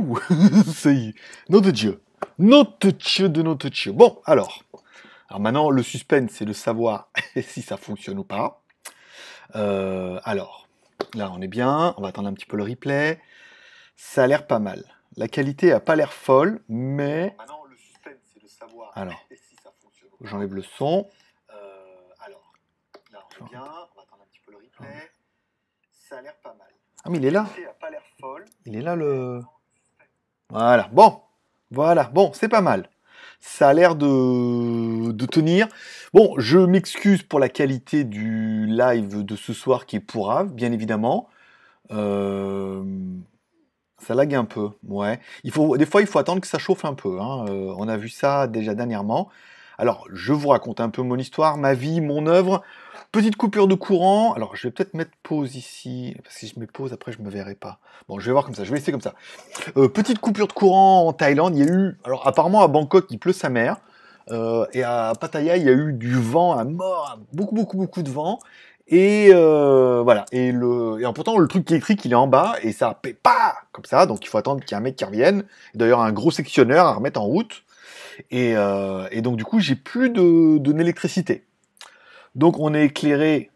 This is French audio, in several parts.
C'est de Dieu. Nom de Dieu de notre Dieu. Bon, alors. Alors maintenant, le suspense, c'est de savoir si ça fonctionne ou pas. Euh, alors, là, on est bien. On va attendre un petit peu le replay. Ça a l'air pas mal. La qualité a pas l'air folle, mais... Maintenant, le suspense, c'est de savoir Alors. si ça fonctionne ou pas. J'enlève le son. Euh, alors, là, on est bien. On va attendre un petit peu le replay. Ça a l'air pas mal. Ah, mais il est là. Il est là, le... Voilà. Bon. Voilà. Bon, c'est pas mal. Ça a l'air de, tenir. Bon, je m'excuse pour la qualité du live de ce soir qui est pourrave, bien évidemment. Euh, ça lag un peu, ouais. Il faut, des fois, il faut attendre que ça chauffe un peu. hein. Euh, on a vu ça déjà dernièrement. Alors, je vous raconte un peu mon histoire, ma vie, mon œuvre. Petite coupure de courant. Alors, je vais peut-être mettre pause ici, parce que si je mets pause, après, je me verrai pas. Bon, je vais voir comme ça. Je vais laisser comme ça. Euh, petite coupure de courant en Thaïlande. Il y a eu, alors apparemment à Bangkok, il pleut sa mère. Euh, et à Pattaya, il y a eu du vent à mort, beaucoup, beaucoup, beaucoup de vent. Et euh, voilà. Et, le, pourtant, le truc électrique, il est en bas et ça paie pas comme ça. Donc, il faut attendre qu'il y ait un mec qui revienne. D'ailleurs, un gros sectionneur à remettre en route. Et, donc, du coup, j'ai plus de, de d'électricité. Donc, on est éclairé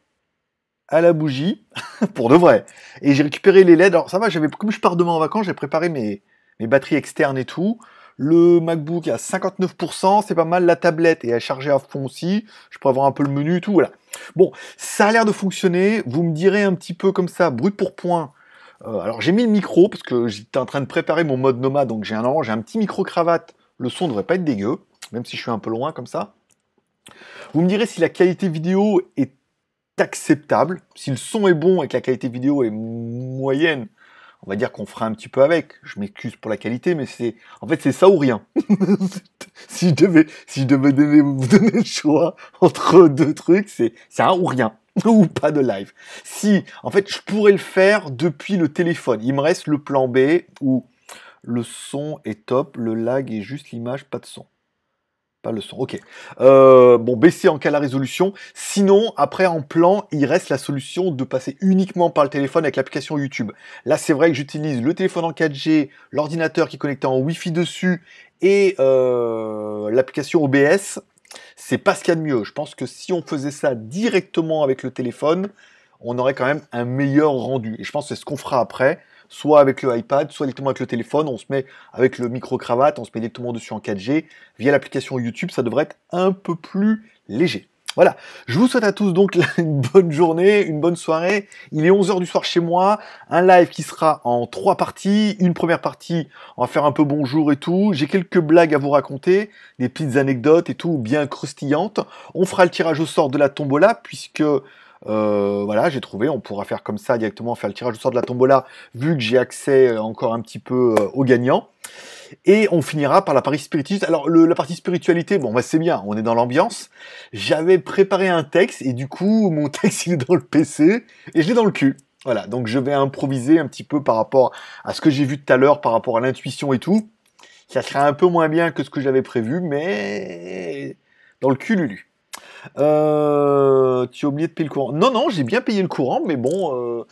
à la bougie, pour de vrai. Et j'ai récupéré les LED. Alors, ça va, j'avais, comme je pars demain en vacances, j'ai préparé mes, mes batteries externes et tout. Le MacBook est à 59%, c'est pas mal. La tablette est à charger à fond aussi. Je pourrais avoir un peu le menu et tout, voilà. Bon, ça a l'air de fonctionner. Vous me direz un petit peu comme ça, brut pour point. Euh, alors j'ai mis le micro parce que j'étais en train de préparer mon mode nomade, donc j'ai un j'ai un petit micro cravate. Le son devrait pas être dégueu, même si je suis un peu loin comme ça. Vous me direz si la qualité vidéo est acceptable, si le son est bon et que la qualité vidéo est moyenne. On va dire qu'on fera un petit peu avec. Je m'excuse pour la qualité, mais c'est en fait c'est ça ou rien. si je devais si je devais donner, vous donner le choix entre deux trucs, c'est c'est un ou rien ou pas de live. Si en fait je pourrais le faire depuis le téléphone. Il me reste le plan B où le son est top, le lag est juste l'image, pas de son. Le son, ok. Euh, bon, baisser en cas la résolution. Sinon, après en plan, il reste la solution de passer uniquement par le téléphone avec l'application YouTube. Là, c'est vrai que j'utilise le téléphone en 4G, l'ordinateur qui est connecté en Wi-Fi dessus et euh, l'application OBS. C'est pas ce qu'il y a de mieux. Je pense que si on faisait ça directement avec le téléphone, on aurait quand même un meilleur rendu. Et je pense que c'est ce qu'on fera après soit avec le iPad, soit directement avec le téléphone. On se met avec le micro-cravate, on se met directement dessus en 4G. Via l'application YouTube, ça devrait être un peu plus léger. Voilà, je vous souhaite à tous donc une bonne journée, une bonne soirée. Il est 11h du soir chez moi, un live qui sera en trois parties. Une première partie, on va faire un peu bonjour et tout. J'ai quelques blagues à vous raconter, des petites anecdotes et tout, bien croustillantes. On fera le tirage au sort de la tombola, puisque euh, voilà, j'ai trouvé, on pourra faire comme ça directement, faire le tirage au sort de la tombola, vu que j'ai accès encore un petit peu euh, aux gagnants. Et on finira par la partie spiritualité. Alors la partie spiritualité, bon bah c'est bien, on est dans l'ambiance. J'avais préparé un texte et du coup mon texte il est dans le PC et je l'ai dans le cul. Voilà, donc je vais improviser un petit peu par rapport à ce que j'ai vu tout à l'heure, par rapport à l'intuition et tout. Ça sera un peu moins bien que ce que j'avais prévu, mais dans le cul Lulu. Euh, tu as oublié de payer le courant. Non, non, j'ai bien payé le courant, mais bon, euh,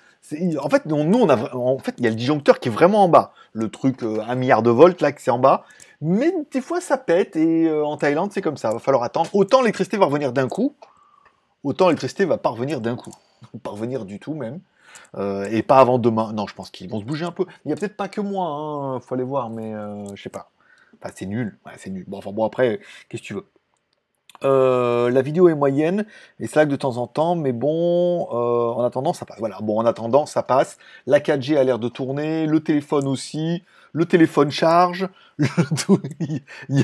en fait, nous, en fait, il y a le disjoncteur qui est vraiment en bas. Le truc, euh, un milliard de volts, là, que c'est en bas. Mais des fois, ça pète, et euh, en Thaïlande, c'est comme ça. Va falloir attendre. Autant l'électricité va revenir d'un coup, autant l'électricité va pas revenir d'un coup. Pas revenir du tout, même. Euh, et pas avant demain. Non, je pense qu'ils vont se bouger un peu. Il y a peut-être pas que moi, hein, faut aller voir, mais je sais pas. C'est nul. Ouais, c'est nul. Bon, enfin, bon, après, qu'est-ce que tu veux? Euh, la vidéo est moyenne et ça lag de temps en temps, mais bon, euh, en attendant, ça passe. Voilà, bon, en attendant, ça passe. La 4G a l'air de tourner, le téléphone aussi, le téléphone charge, il y,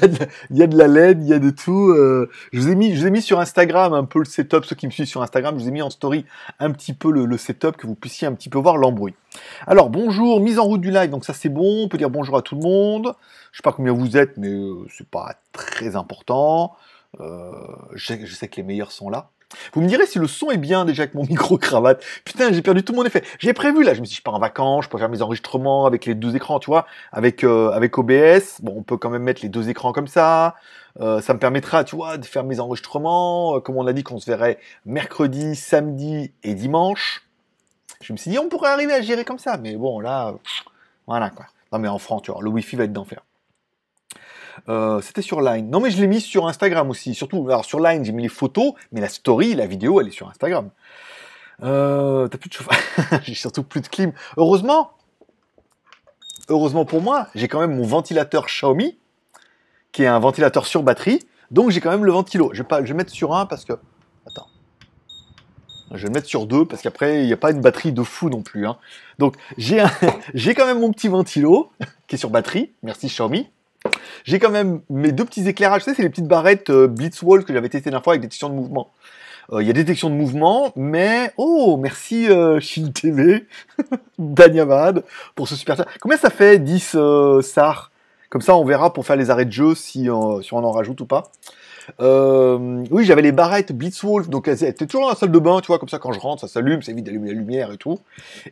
a de la, LED, il y a de tout. euh, je, vous ai mis, je vous ai mis sur Instagram un peu le setup, ceux qui me suivent sur Instagram, je vous ai mis en story un petit peu le, le setup, que vous puissiez un petit peu voir l'embrouille. Alors, bonjour, mise en route du live, donc ça c'est bon, on peut dire bonjour à tout le monde. Je sais pas combien vous êtes, mais euh, c'est pas très important. Euh, je, sais, que les meilleurs sont là. Vous me direz si le son est bien déjà avec mon micro-cravate. Putain, j'ai perdu tout mon effet. J'ai prévu là, je me suis dit, je pars en vacances, je peux faire mes enregistrements avec les deux écrans, tu vois, avec, euh, avec OBS. Bon, on peut quand même mettre les deux écrans comme ça. Euh, ça me permettra, tu vois, de faire mes enregistrements. Comme on a dit qu'on se verrait mercredi, samedi et dimanche. Je me suis dit, on pourrait arriver à gérer comme ça. Mais bon, là, voilà quoi. Non, mais en France, tu vois, le Wi-Fi va être d'enfer. Euh, c'était sur Line. Non, mais je l'ai mis sur Instagram aussi. Surtout, alors sur Line, j'ai mis les photos, mais la story, la vidéo, elle est sur Instagram. Euh, T'as plus de chauffage. j'ai surtout plus de clim. Heureusement, heureusement pour moi, j'ai quand même mon ventilateur Xiaomi, qui est un ventilateur sur batterie. Donc j'ai quand même le ventilo. Je vais, pas, je vais mettre sur un parce que. Attends. Je vais le mettre sur deux parce qu'après, il n'y a pas une batterie de fou non plus. Hein. Donc j'ai j'ai quand même mon petit ventilo qui est sur batterie. Merci Xiaomi. J'ai quand même mes deux petits éclairages. Tu c'est les petites barrettes euh, Blitzwall que j'avais testé la dernière fois avec détection de mouvement. Euh, Il y a détection de mouvement, mais oh, merci euh, Shield TV, Danyavad, pour ce super. Combien ça fait 10 euh, SAR Comme ça, on verra pour faire les arrêts de jeu si, euh, on en rajoute ou pas. Oui, j'avais les barrettes Blitzwolf, donc elles étaient toujours dans la salle de bain, tu vois, comme ça quand je rentre, ça s'allume, c'est vite d'allumer la lumière et tout.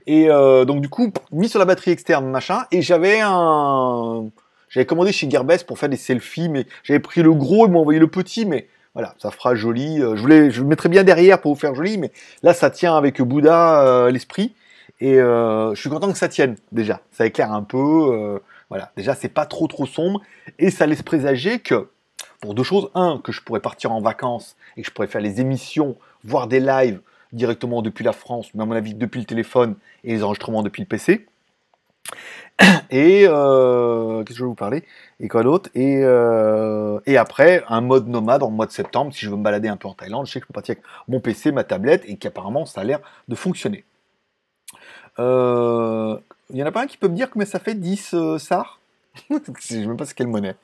Et donc du coup, mis sur la batterie externe, machin, et j'avais un... J'avais commandé chez Gearbest pour faire des selfies, mais j'avais pris le gros et m'ont envoyé le petit, mais voilà, ça fera joli. Euh, Je voulais, le mettrais bien derrière pour vous faire joli, mais là, ça tient avec Bouddha euh, l'esprit. Et euh, je suis content que ça tienne, déjà. Ça éclaire un peu. voilà, déjà, c'est pas trop trop sombre. Et ça laisse présager que, pour deux choses. Un, que je pourrais partir en vacances et que je pourrais faire les émissions, voir des lives directement depuis la France, mais à mon avis depuis le téléphone et les enregistrements depuis le PC. Et euh, qu'est-ce que je vais vous parler? Et quoi d'autre? Et, euh, et après, un mode nomade en mois de septembre, si je veux me balader un peu en Thaïlande, je sais que je peux partir avec mon PC, ma tablette, et qu'apparemment ça a l'air de fonctionner. Euh, Il y en a pas un qui peut me dire combien ça fait 10 euh, SAR? Je ne sais même pas c'est quelle monnaie.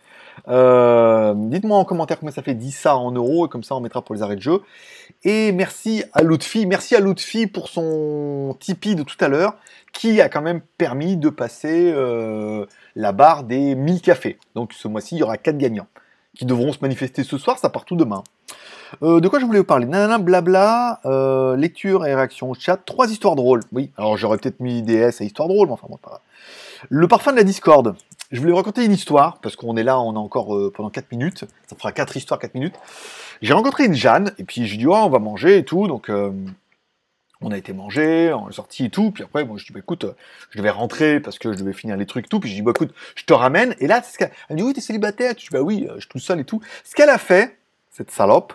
Euh, Dites-moi en commentaire combien ça fait 10 SAR en euros, et comme ça on mettra pour les arrêts de jeu. Et merci à Lutfi, merci à Lutfi pour son Tipeee de tout à l'heure, qui a quand même permis de passer euh, la barre des 1000 cafés. Donc ce mois-ci, il y aura 4 gagnants qui devront se manifester ce soir, ça part tout demain. Euh, de quoi je voulais vous parler? Nanana, blabla, lecture et réaction au chat, trois histoires drôles. Oui, alors j'aurais peut-être mis DS à histoire drôle, mais enfin bon, pas grave. Le parfum de la discorde. Je voulais raconter une histoire, parce qu'on est là, on a encore euh, pendant 4 minutes. Ça fera 4 histoires, 4 minutes. J'ai rencontré une Jeanne, et puis je lui dis, oh, on va manger et tout, donc euh, on a été manger, on est sorti et tout, puis après, moi, je dis, bah, écoute, euh, je devais rentrer parce que je devais finir les trucs tout, puis je dis, bah, écoute, je te ramène, et là, ce elle me dit, oui, t'es célibataire, je dis, bah oui, euh, je suis tout seul et tout. Ce qu'elle a fait, cette salope,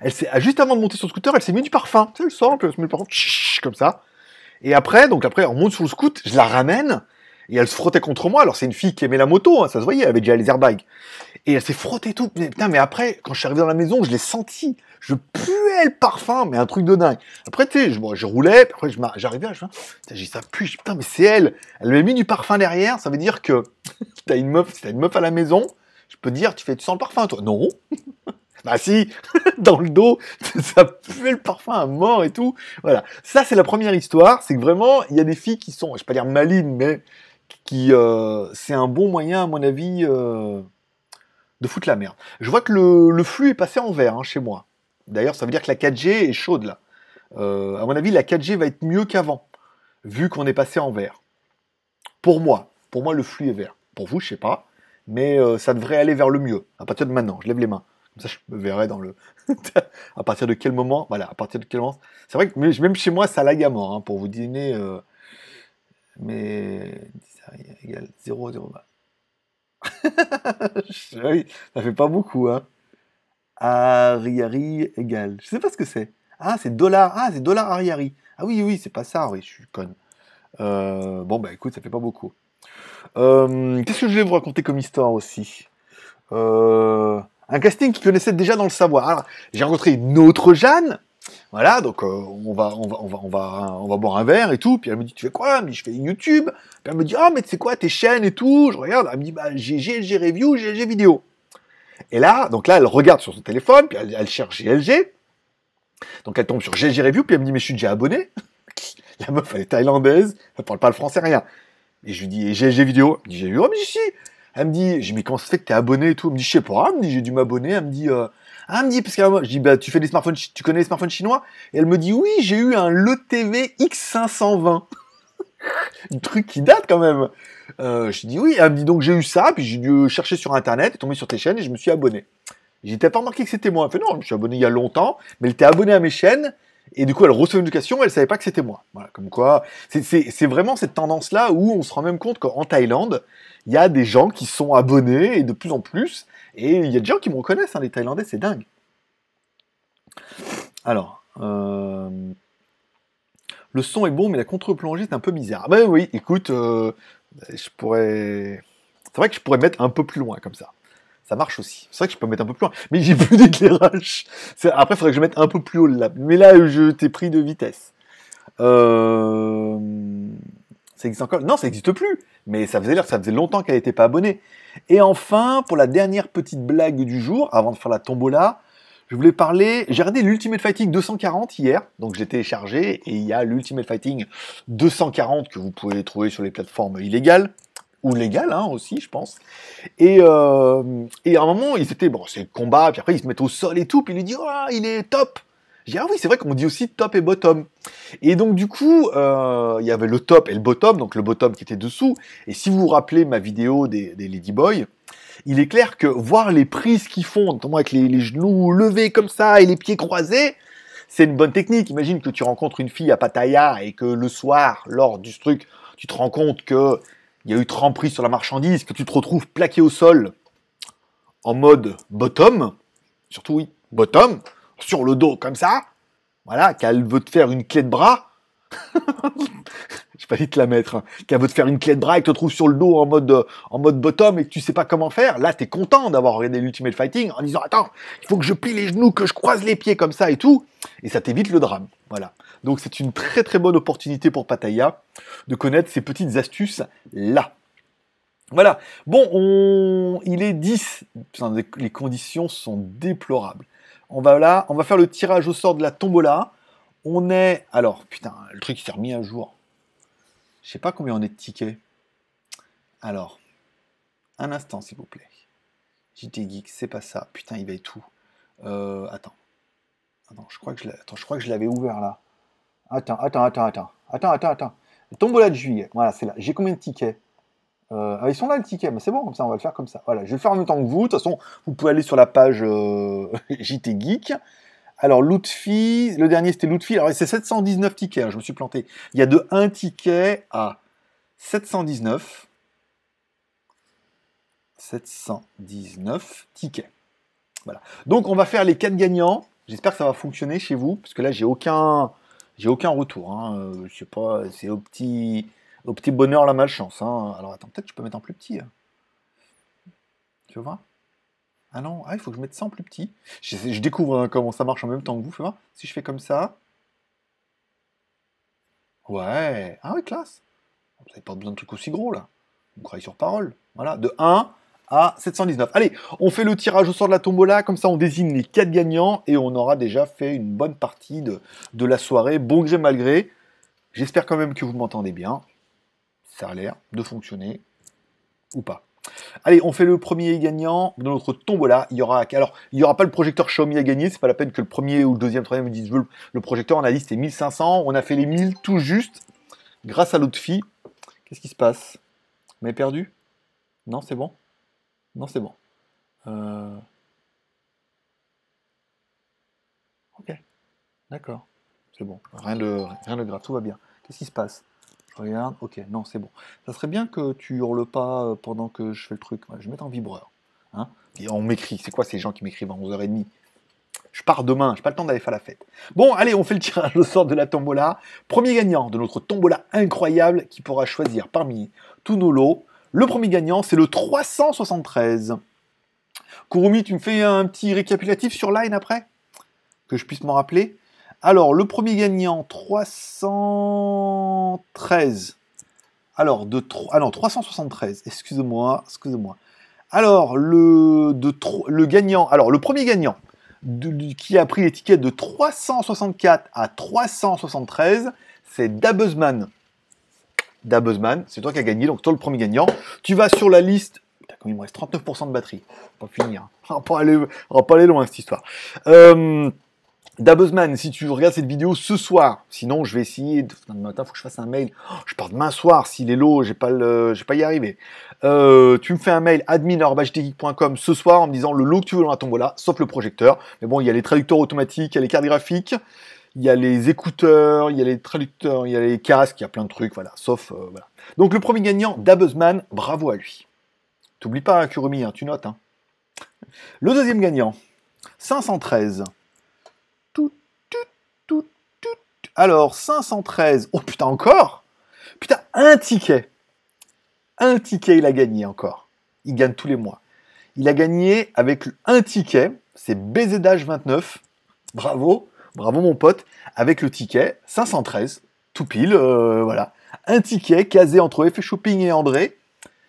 elle s'est, juste avant de monter sur le scooter, elle s'est mis du parfum, tu sais, elle sort, puis elle se met le parfum, comme ça. Et après, donc après, on monte sur le scoot, je la ramène, et elle se frottait contre moi. Alors, c'est une fille qui aimait la moto, hein, ça se voyait, elle avait déjà les airbags. Et elle s'est frottée tout. Mais, putain, mais après, quand je suis arrivé dans la maison, je l'ai senti. Je puais le parfum, mais un truc de dingue. Après, tu sais, je, bon, je roulais, puis après, j'arrivais, je j'ai ça pue. Putain, mais c'est elle. Elle m'avait mis du parfum derrière. Ça veut dire que t'as une meuf, si t'as une meuf à la maison, je peux dire, tu fais, tu sens le parfum, toi? Non. bah si, dans le dos, ça puait le parfum à mort et tout. Voilà. Ça, c'est la première histoire. C'est que vraiment, il y a des filles qui sont, je vais pas dire malines, mais qui, euh, c'est un bon moyen, à mon avis, euh, de foutre la merde. Je vois que le, flux est passé en vert hein, chez moi. D'ailleurs, ça veut dire que la 4G est chaude là. Euh, à mon avis, la 4G va être mieux qu'avant, vu qu'on est passé en vert. Pour moi, pour moi, le flux est vert. Pour vous, je sais pas, mais ça devrait aller vers le mieux. À partir de maintenant, je lève les mains. Comme ça, je me verrai dans le. à partir de quel moment Voilà, à partir de quel moment C'est vrai que même chez moi, ça lag à mort hein, pour vous dîner. euh, Mais égale 0, 0, oui, ça fait pas beaucoup, hein. Ariari égale. Je sais pas ce que c'est. Ah, c'est dollar. Ah, c'est dollar Ariari. Ah oui, oui, c'est pas ça. Oui, je suis conne. Euh, bon, bah écoute, ça fait pas beaucoup. Euh, Qu'est-ce que je vais vous raconter comme histoire aussi? Euh, Un casting qui connaissait déjà dans le savoir. J'ai rencontré une autre Jeanne. Voilà, donc euh, on, va, on, va, on, va, on, va, on va boire un verre et tout. Puis elle me dit, tu fais quoi dit, je fais YouTube. Puis elle me dit, ah, mais tu sais quoi, tes chaînes et tout. Je regarde, elle me dit, bah, GLG Review, GLG Vidéo. Et là, donc là, elle regarde sur son téléphone, puis elle, cherche GLG. Donc elle tombe sur GLG Review, puis elle me dit, mais je suis déjà abonné. La meuf, elle est thaïlandaise, elle parle pas le français, rien. Et je lui dis, GLG Vidéo Elle me dit, j'ai vu, oh, mais si. Elle me dit, mais comment ça fait que t'es abonné et tout Elle me dit, je sais pas. Elle me dit, j'ai dû m'abonner. Elle me dit, euh, ah, elle me dit, parce que euh, je dis, bah, tu fais des smartphones, tu connais les smartphones chinois? Et elle me dit, oui, j'ai eu un LeTV X520. un truc qui date quand même. Euh, je dis oui, elle me dit donc j'ai eu ça, puis j'ai dû chercher sur internet, et tomber sur tes chaînes et je me suis abonné. J'étais pas remarqué que c'était moi. Elle fait non, je me suis abonné il y a longtemps, mais elle était abonnée à mes chaînes Et du coup, elle reçoit une notification, elle savait pas que c'était moi. Voilà, comme quoi, c'est vraiment cette tendance-là où on se rend même compte qu'en Thaïlande, il y a des gens qui sont abonnés et de plus en plus. Et il y a des gens qui me reconnaissent, hein, les Thaïlandais, c'est dingue. Alors, euh, le son est bon, mais la contre-plongée est un peu misère. Ben oui, écoute, euh, je pourrais. C'est vrai que je pourrais mettre un peu plus loin comme ça. Ça marche aussi. C'est vrai que je peux mettre un peu plus loin. Mais j'ai plus d'éclairage. Après, il faudrait que je mette un peu plus haut là. Mais là, je t'ai pris de vitesse. Euh... Ça existe encore? Non, ça n'existe plus. Mais ça faisait l'air, ça faisait longtemps qu'elle n'était pas abonnée. Et enfin, pour la dernière petite blague du jour, avant de faire la tombola, je voulais parler. J'ai regardé l'Ultimate Fighting 240 hier, donc j'ai téléchargé et il y a l'Ultimate Fighting 240 que vous pouvez trouver sur les plateformes illégales ou légales hein, aussi, je pense. Et, euh, et à un moment, ils étaient bon, c'est combat, puis après ils se mettent au sol et tout, puis il lui dit oh, il est top. J'ai dit ah oui, c'est vrai qu'on dit aussi top et bottom. Et donc du coup, euh, il y avait le top et le bottom, donc le bottom qui était dessous. Et si vous vous rappelez ma vidéo des, des Ladyboys, il est clair que voir les prises qu'ils font, notamment avec les, genoux levés comme ça et les pieds croisés, c'est une bonne technique. Imagine que tu rencontres une fille à Pattaya et que le soir, lors du truc, tu te rends compte que il y a eu 30 prises sur la marchandise, que tu te retrouves plaqué au sol en mode bottom, surtout oui, bottom, sur le dos comme ça, voilà, qu'elle veut te faire une clé de bras. je pas dit te la mettre, hein. qu'elle veut te faire une clé de bras et que te trouve sur le dos en mode, euh, en mode bottom et que tu sais pas comment faire, là, tu es content d'avoir regardé l'Ultimate Fighting en disant, attends, il faut que je plie les genoux, que je croise les pieds comme ça et tout, et ça t'évite le drame. Voilà. Donc c'est une très très bonne opportunité pour Pataya de connaître ces petites astuces là. Voilà. Bon, on... il est 10. les conditions sont déplorables. On va faire le tirage au sort de la tombola. On est. Alors, putain, le truc s'est remis à jour. Je sais pas combien on est de tickets. Alors, un instant, s'il vous plaît. JT Geek, c'est pas ça. Putain, il va être tout. Euh, attends. Attends, je crois que je attends, je crois que je l'avais ouvert là. Attends, attends, attends, attends. Attends, attends, attends. Tombola de juillet. Voilà, c'est là. J'ai combien de tickets? Euh, ah, Ils sont là, le ticket. Mais c'est bon, comme ça, on va le faire comme ça. Voilà, je vais le faire en même temps que vous. De toute façon, vous pouvez aller sur la page euh, JT Geek. Alors, Lootfi, le dernier c'était Lootfi. Alors, c'est 719 tickets, hein, je me suis planté. Il y a de 1 ticket à 719. 719 tickets. Voilà. Donc, on va faire les 4 gagnants. J'espère que ça va fonctionner chez vous, parce que là, j'ai aucun, j'ai aucun retour. Hein. Euh, je sais pas, c'est au petit, au petit bonheur la malchance. Hein. Alors, attends, peut-être que je peux mettre en plus petit. Hein. Tu vois ah non, ah, il faut que je mette ça en plus petit. Je, découvre hein, comment ça marche en même temps que vous, fais voir. Si je fais comme ça. Ouais. Ah oui, classe. Vous n'avez pas besoin de trucs aussi gros là. On croyez sur parole. Voilà, de 1 à 719. Allez, on fait le tirage au sort de la tombola, comme ça on désigne les 4 gagnants et on aura déjà fait une bonne partie de, de la soirée, bon gré mal gré. J'espère quand même que vous m'entendez bien. Ça a l'air de fonctionner ou pas. Allez, on fait le premier gagnant de notre tombola. Il y aura, alors, il y aura pas le projecteur Xiaomi à gagner. C'est pas la peine que le premier ou le deuxième, troisième me disent le projecteur. On a c'était 1500. On a fait les 1000 tout juste grâce à l'autre fille. Qu'est-ce qui se passe? Mais perdu? Non, c'est bon? Non, c'est bon. Euh, ok. D'accord. C'est bon. Rien de, rien de grave. Tout va bien. Qu'est-ce qui se passe? Regarde, ok, non, c'est bon. Ça serait bien que tu hurles pas euh, pendant que je fais le truc. je vais mettre en vibreur. Hein Et on m'écrit. C'est quoi ces gens qui m'écrivent à 11h30 Je pars demain, j'ai pas le temps d'aller faire la fête. Bon, allez, on fait le tirage au sort de la tombola. Premier gagnant de notre tombola incroyable qui pourra choisir parmi tous nos lots. Le premier gagnant, c'est le 373. Kurumi, tu me fais un petit récapitulatif sur Line après? Que je puisse m'en rappeler? Alors, le premier gagnant, 313. Alors, de ah non, 373, excusez-moi, excusez-moi. Alors, le, de, le gagnant, alors, le premier gagnant qui a pris l'étiquette de 364 à 373, c'est Dabuzman. Dabuzman, c'est toi qui as gagné, donc toi le premier gagnant. Tu vas sur la liste. Putain, il me reste 39% de batterie. On va finir. On va pas aller, on va pas aller loin cette histoire. Euh, Dabuzman, si tu regardes cette vidéo ce soir, sinon je vais essayer, demain matin, faut que je fasse un mail. Oh, je pars demain soir, s'il est low, j'ai pas j'ai pas y arriver. Euh, tu me fais un mail admin.com ce soir en me disant le lot que tu veux dans la tombola, sauf le projecteur. Mais bon, il y a les traducteurs automatiques, il y a les cartes graphiques, il y a les écouteurs, il y a les traducteurs, il y a les casques, il y a plein de trucs, voilà, sauf, euh, voilà. Donc le premier gagnant, Dabuzman, bravo à lui. T'oublies pas, hein, Kurumi, hein, tu notes. Hein. Le deuxième gagnant, 513. Alors, 513. Oh putain, encore? Putain, un ticket. Un ticket, il a gagné encore. Il gagne tous les mois. Il a gagné avec un ticket, c'est BZH 29. Bravo, bravo mon pote, avec le ticket 513, tout pile, euh, voilà. Un ticket casé entre Effet Shopping et André.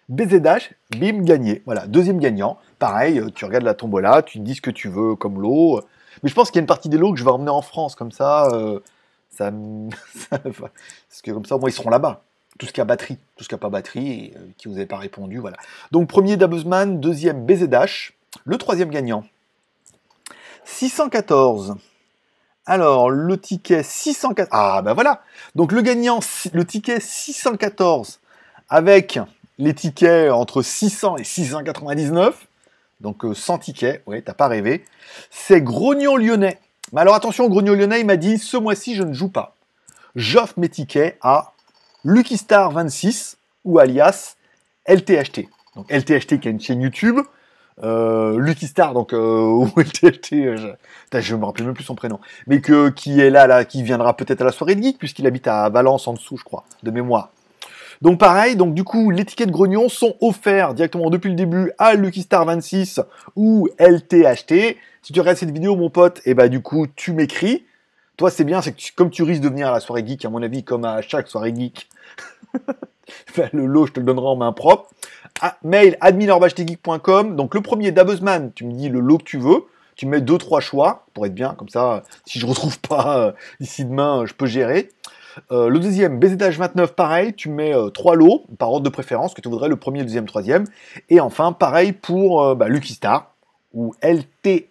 BZH, bim, gagné. Voilà, deuxième gagnant. Pareil, euh, tu regardes la tombola, tu dis ce que tu veux comme lot. Mais je pense qu'il y a une partie des lots que je vais emmener en France, comme ça, euh, parce que comme ça, au moins, ils seront là-bas. Tout ce qui a batterie, tout ce qui n'a pas batterie et euh, qui vous avait pas répondu, voilà. Donc premier Dabuzman, deuxième BZH, le troisième gagnant. 614. Alors, le ticket 614. Ah, ben voilà. Donc, le gagnant, le ticket 614 avec les tickets entre 600 et 699. Donc, 100 euh, tickets. Oui, t'as pas rêvé. C'est Grognon Lyonnais. Mais alors, attention, Grognon Lyonnais, m'a dit ce mois-ci, je ne joue pas. J'offre mes tickets à Lucky Star 26 ou alias LTHT. Donc, LTHT qui a une chaîne YouTube. Euh, Lucky Star, donc euh, ou LTHT, euh, je, je me rappelle même plus son prénom, mais que qui est là, là, qui viendra peut-être à la soirée de geek puisqu'il habite à Valence en dessous, je crois, de mémoire. Donc pareil, donc du coup, les tickets de Grognon sont offerts directement depuis le début à Lucky Star 26 ou LTHT. Si tu regardes cette vidéo, mon pote, et eh bah ben, du coup, tu m'écris. Toi, c'est bien, c'est que comme tu risques de venir à la soirée geek, à mon avis, comme à chaque soirée geek, le lot, je te le donnerai en main propre. Ah, mail admin.geek.com. Donc le premier, Dabuzman, tu me dis le lot que tu veux. Tu mets deux, trois choix pour être bien. Comme ça, si je ne retrouve pas euh, d'ici demain, je peux gérer. Euh, le deuxième, BZH29, pareil, tu mets euh, trois lots par ordre de préférence que tu voudrais, le premier, le deuxième, le troisième. Et enfin, pareil pour bah, Lucky Star ou LTHT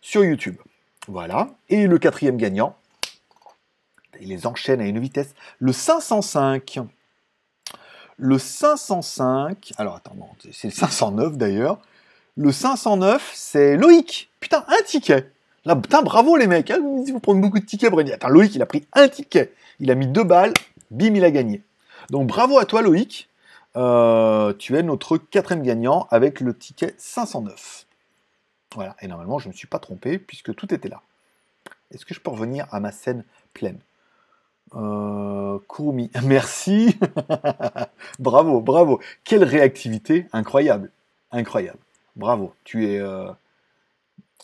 sur YouTube. Voilà. Et le quatrième gagnant, il les enchaîne à une vitesse, le 505. Le 505, alors attends, c'est le 509 d'ailleurs. Le 509, c'est Loïc. Putain, un ticket. Là, putain, bravo les mecs. Hein, vous prenez beaucoup de tickets, Brady. Attends, Loïc, il a pris un ticket. Il a mis deux balles. Bim, il a gagné. Donc bravo à toi, Loïc. Euh, tu es notre quatrième gagnant avec le ticket 509. Voilà. Et normalement, je ne me suis pas trompé puisque tout était là. Est-ce que je peux revenir à ma scène pleine? Euh, merci. bravo, bravo. Quelle réactivité, incroyable, incroyable. Bravo. Tu es, euh,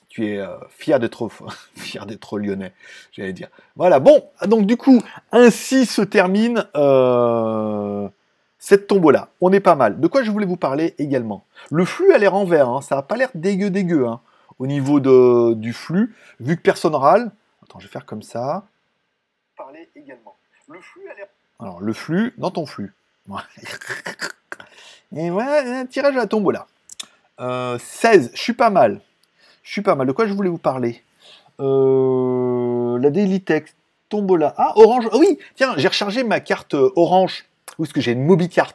tu es euh, fier d'être fier d'être lyonnais, j'allais dire. Voilà. Bon, donc du coup, ainsi se termine euh, cette tombola. On est pas mal. De quoi je voulais vous parler également? Le flux a l'air en vert. Hein. Ça n'a pas l'air dégueu dégueu hein, au niveau du flux, vu que personne râle. Attends, je vais faire comme ça parler également. Le flux a l'air. Alors, le flux dans ton flux. Et voilà, un tirage à la tombola. Euh, 16, je suis pas mal. Suis pas mal. De quoi je voulais vous parler euh, La Daily tombola. Ah, Orange. Ah oui, tiens, j'ai rechargé ma carte euh, Orange. Parce que j'ai une MobiCard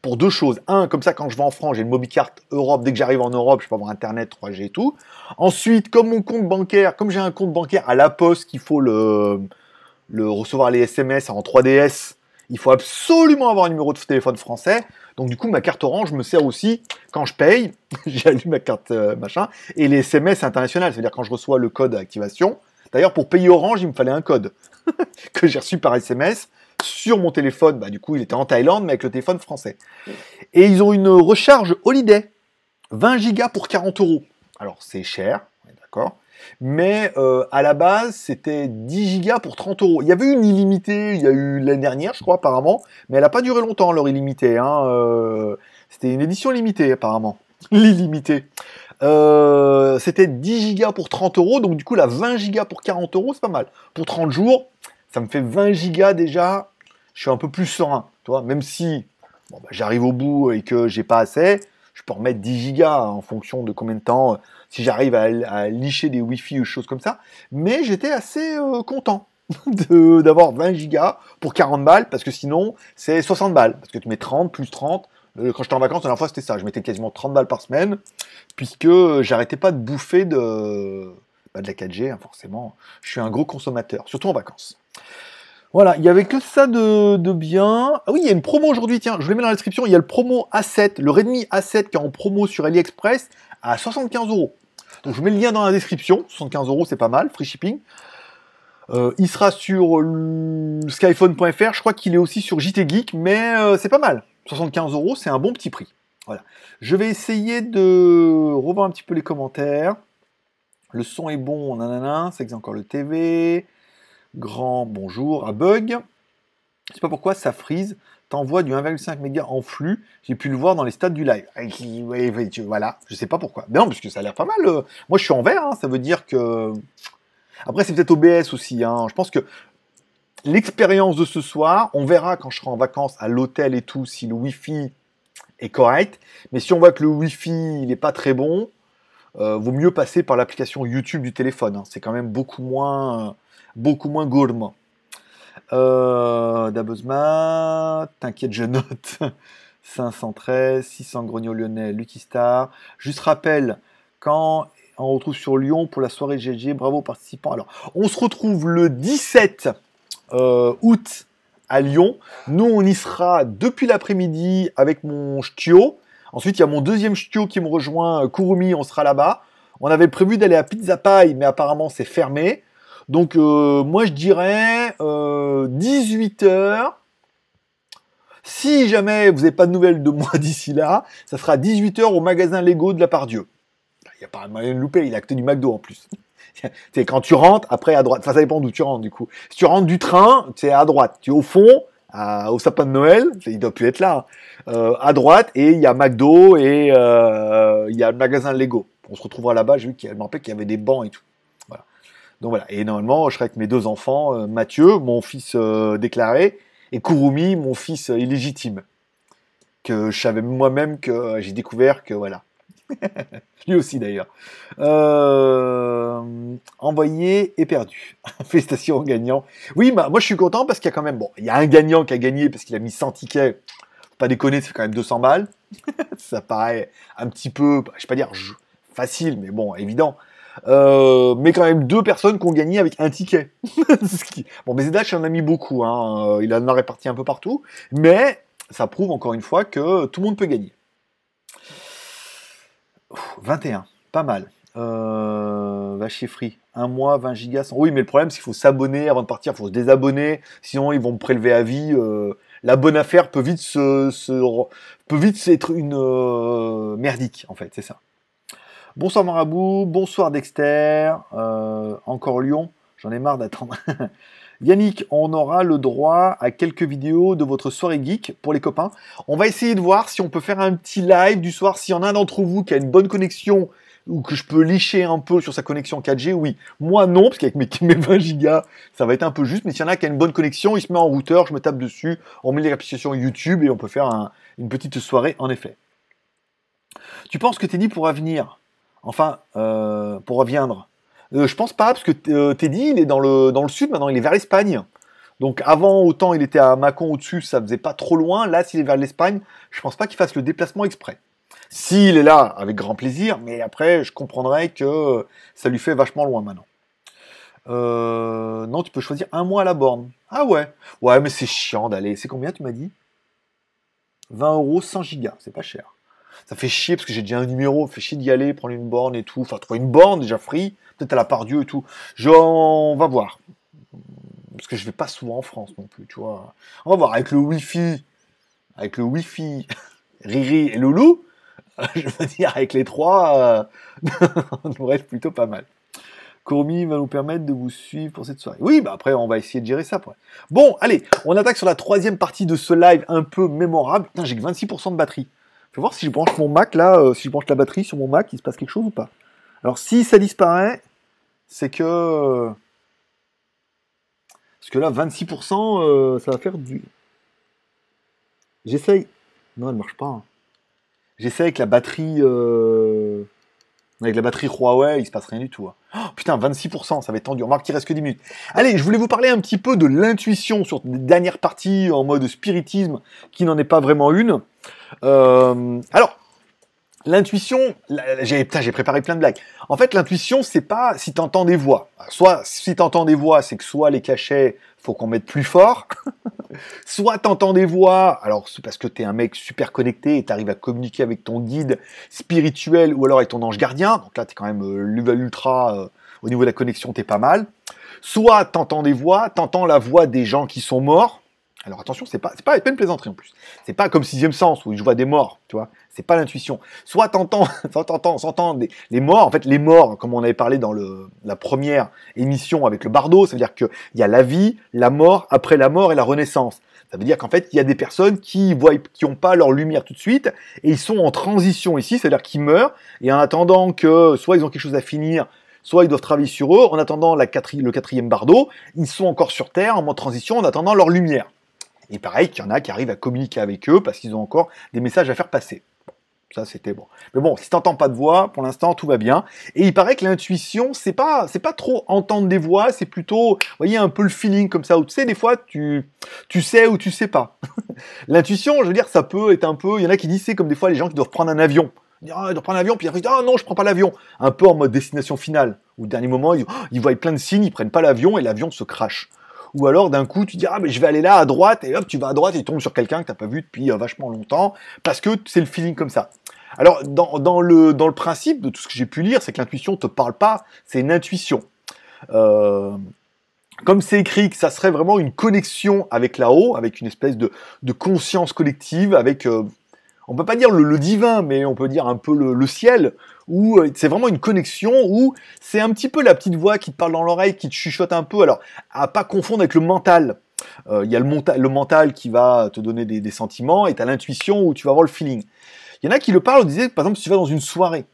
pour deux choses. Un, comme ça, quand je vais en France, j'ai une MobiCard Europe. Dès que j'arrive en Europe, je peux avoir Internet, 3G et tout. Ensuite, comme mon compte bancaire, comme j'ai un compte bancaire à la poste qu'il faut le recevoir les SMS en 3DS, il faut absolument avoir un numéro de téléphone français. Donc du coup, ma carte Orange me sert aussi quand je paye, j'allume ma carte euh, machin, et les SMS internationales, c'est-à-dire quand je reçois le code d'activation. D'ailleurs, pour payer Orange, il me fallait un code que j'ai reçu par SMS sur mon téléphone. Bah, du coup, il était en Thaïlande, mais avec le téléphone français. Et ils ont une recharge Holiday, 20 gigas pour 40 euros. Alors c'est cher, d'accord mais euh, à la base, c'était 10 gigas pour 30 euros. Il y avait une illimitée, il y a eu l'année dernière, je crois, apparemment, mais elle n'a pas duré longtemps, leur illimitée. Hein, euh, c'était une édition limitée, apparemment. L'illimité. Euh, c'était 10 gigas pour 30 euros, donc du coup, la 20 gigas pour 40 euros, c'est pas mal. Pour 30 jours, ça me fait 20 gigas déjà. Je suis un peu plus serein, toi, même si bah, j'arrive au bout et que j'ai pas assez, je peux remettre 10 gigas en fonction de combien de temps si j'arrive à, licher des Wi-Fi ou choses comme ça. Mais j'étais assez euh, content d'avoir 20 gigas pour 40 balles, parce que sinon, c'est 60 balles. Parce que tu mets 30 plus 30. Euh, quand j'étais en vacances, la dernière fois, c'était ça. Je mettais quasiment 30 balles par semaine, puisque j'arrêtais pas de bouffer de, Pas de la 4G, hein, forcément. Je suis un gros consommateur, surtout en vacances. Voilà, il y avait que ça de, bien. Ah oui, il y a une promo aujourd'hui, tiens, je le mets dans la description. Il y a le promo A7, le Redmi A7 qui est en promo sur AliExpress à 75 euros. Donc je mets le lien dans la description. 75 euros, c'est pas mal, free shipping. Euh, il sera sur skyphone.fr. Je crois qu'il est aussi sur JT Geek, mais euh, c'est pas mal. 75 euros, c'est un bon petit prix. Voilà. Je vais essayer de revoir un petit peu les commentaires. Le son est bon, nanana, c'est encore le TV. Grand bonjour à Bug. Je sais pas pourquoi ça freeze. T'envoies du 1,5 mégas en flux. J'ai pu le voir dans les stats du live. Voilà, je sais pas pourquoi. Mais non, parce que ça a l'air pas mal. Euh. Moi, je suis en vert. Hein. Ça veut dire que. Après, c'est peut-être OBS aussi. Hein. Je pense que l'expérience de ce soir, on verra quand je serai en vacances à l'hôtel et tout si le Wi-Fi est correct. Mais si on voit que le Wi-Fi n'est pas très bon, euh, vaut mieux passer par l'application YouTube du téléphone. Hein. C'est quand même beaucoup moins, beaucoup moins gourmand. Euh, t'inquiète, je note. 513, 600 Grognon Lyonnais, Lucky Star. Juste rappel, quand on retrouve sur Lyon pour la soirée GG, bravo participants. Alors, on se retrouve le 17 euh, août à Lyon. Nous, on y sera depuis l'après-midi avec mon ch'tio. Ensuite, il y a mon deuxième ch'tio qui me rejoint, Kurumi, on sera là-bas. On avait prévu d'aller à Pizza Pie, mais apparemment c'est fermé. Donc euh, moi je dirais 18h. Si jamais vous n'avez pas de nouvelles de moi d'ici là, ça sera 18h au magasin Lego de la Pardieu. Il n'y a pas moyen de louper, il a acté du McDo en plus. c'est quand tu rentres, après à droite. Enfin, ça dépend d'où tu rentres du coup. Si tu rentres du train, c'est à droite. Tu es au fond, au sapin de Noël, il doit plus être là. Hein. Euh, à droite, et il y a McDo et euh, il y a le magasin Lego. On se retrouvera là-bas. J'ai vu qu'il y avait des bancs et tout. Donc voilà. Et normalement, je serai avec mes deux enfants, euh, Mathieu, mon fils déclaré, et Kurumi, mon fils illégitime. Que je savais moi-même que j'ai découvert que voilà. Lui aussi d'ailleurs. Euh, envoyé et perdu. Félicitations au gagnant. Oui, bah, moi je suis content parce qu'il y a quand même, bon, il y a un gagnant qui a gagné parce qu'il a mis 100 tickets. Faut pas déconner, c'est quand même 200 balles. Ça paraît un petit peu, je sais pas dire facile, mais bon, évident. Euh, mais quand même deux personnes qui ont gagné avec un ticket. bon, mais Zedash en a mis beaucoup, hein. il en a réparti un peu partout, mais ça prouve encore une fois que tout le monde peut gagner. 21, pas mal. Euh, va chez Free, un mois, 20 gigas. Oui, mais le problème, c'est qu'il faut s'abonner avant de partir, il faut se désabonner, sinon ils vont me prélever à vie. Euh, la bonne affaire peut vite se, peut vite être une euh, merdique, en fait, c'est ça. Bonsoir Marabout, bonsoir Dexter, euh, encore Lyon, j'en ai marre d'attendre. Yannick, on aura le droit à quelques vidéos de votre soirée geek pour les copains. On va essayer de voir si on peut faire un petit live du soir. S'il y en a d'entre vous qui a une bonne connexion ou que je peux licher un peu sur sa connexion 4G, oui. Moi non, parce qu'avec mes, 20 gigas, ça va être un peu juste. Mais s'il y en a qui a une bonne connexion, il se met en routeur, je me tape dessus, on met l'application YouTube et on peut faire une petite soirée en effet. Tu penses que Teddy pourra venir? Enfin, euh, pourra viendre euh, je pense pas, parce que euh, Teddy, il est dans le, sud, maintenant il est vers l'Espagne. Donc avant, autant il était à Mâcon au-dessus, ça faisait pas trop loin. Là, s'il est vers l'Espagne, je pense pas qu'il fasse le déplacement exprès. S'il est là, avec grand plaisir, mais après, je comprendrais que ça lui fait vachement loin maintenant. Non, tu peux choisir un mois à la borne. Ah ouais. Ouais, mais c'est chiant d'aller. C'est combien, tu m'as dit? 20 euros, 100 gigas. C'est pas cher. Ça fait chier parce que j'ai déjà un numéro. Fait chier d'y aller, prendre une borne et tout. Enfin, trouver une borne déjà free peut-être à la part Dieu et tout. Je, on va voir. Parce que je vais pas souvent en France non plus, tu vois. On va voir avec le Wi-Fi, avec le Wi-Fi, Riri et Loulou, je veux dire, avec les trois, euh, on nous reste plutôt pas mal. Courmi va nous permettre de vous suivre pour cette soirée. Oui, bah après, on va essayer de gérer ça. Bon, allez, on attaque sur la troisième partie de ce live un peu mémorable. Putain, j'ai que 26% de batterie. Je vais voir si je branche mon Mac là, euh, si je branche la batterie sur mon Mac, il se passe quelque chose ou pas. Alors, si ça disparaît, c'est que. Parce que là, 26%, euh, ça va faire du. J'essaye. Non, elle marche pas. Hein. J'essaye avec la batterie. Euh, avec la batterie Huawei, il se passe rien du tout. Hein. Oh, putain, 26%, ça va être tendu. On remarque qu'il reste que 10 minutes. Allez, je voulais vous parler un petit peu de l'intuition sur les dernières parties en mode spiritisme, qui n'en est pas vraiment une. Euh, alors, L'intuition, j'ai préparé plein de blagues. En fait, l'intuition, c'est pas si t'entends des voix. Soit si t'entends des voix, c'est que soit les cachets, faut qu'on mette plus fort. soit t'entends des voix, alors c'est parce que t'es un mec super connecté et t'arrives à communiquer avec ton guide spirituel ou alors avec ton ange gardien. Donc là, t'es quand même euh, ultra euh, au niveau de la connexion, t'es pas mal. Soit t'entends des voix, t'entends la voix des gens qui sont morts. Alors attention, c'est pas, pas, une plaisanterie en plus. C'est pas comme sixième sens où je vois des morts, tu vois. C'est pas l'intuition. Soit t'entends, t'entends, les morts. En fait, les morts, comme on avait parlé dans le, la première émission avec le bardo, ça veut dire qu'il y a la vie, la mort, après la mort et la renaissance. Ça veut dire qu'en fait, il y a des personnes qui voient, qui ont pas leur lumière tout de suite et ils sont en transition ici, c'est-à-dire qu'ils meurent et en attendant que soit ils ont quelque chose à finir, soit ils doivent travailler sur eux. En attendant la le quatrième bardo, ils sont encore sur Terre en mode transition en attendant leur lumière. Et pareil, qu'il y en a qui arrivent à communiquer avec eux parce qu'ils ont encore des messages à faire passer. Ça c'était bon. Mais bon, si t'entends pas de voix, pour l'instant tout va bien. Et il paraît que l'intuition, c'est pas, pas trop entendre des voix, c'est plutôt, voyez, un peu le feeling comme ça. Où tu sais, des fois, tu, sais ou tu sais pas. L'intuition, je veux dire, ça peut être un peu. Il y en a qui disent c'est comme des fois les gens qui doivent prendre un avion. Ils Ah, doivent prendre un avion, puis après ah non, je prends pas l'avion. Un peu en mode destination finale. Au dernier moment, ils, ils voient plein de signes, ils prennent pas l'avion et l'avion se crache. Ou alors d'un coup tu dis ah mais je vais aller là à droite et hop tu vas à droite et tu tombes sur quelqu'un que t'as pas vu depuis euh, vachement longtemps parce que c'est le feeling comme ça. Alors dans, le dans le principe de tout ce que j'ai pu lire c'est que l'intuition te parle pas c'est une intuition. Euh, comme c'est écrit que ça serait vraiment une connexion avec là-haut, avec une espèce de, de conscience collective, avec, euh, on peut pas dire le, divin, mais on peut dire un peu le, ciel, où euh, c'est vraiment une connexion, où c'est un petit peu la petite voix qui te parle dans l'oreille, qui te chuchote un peu, alors à pas confondre avec le mental. Euh, Il y a le, le mental qui va te donner des, sentiments, et tu as l'intuition où tu vas avoir le feeling. Il y en a qui le parlent, on disait, par exemple, si tu vas dans une soirée,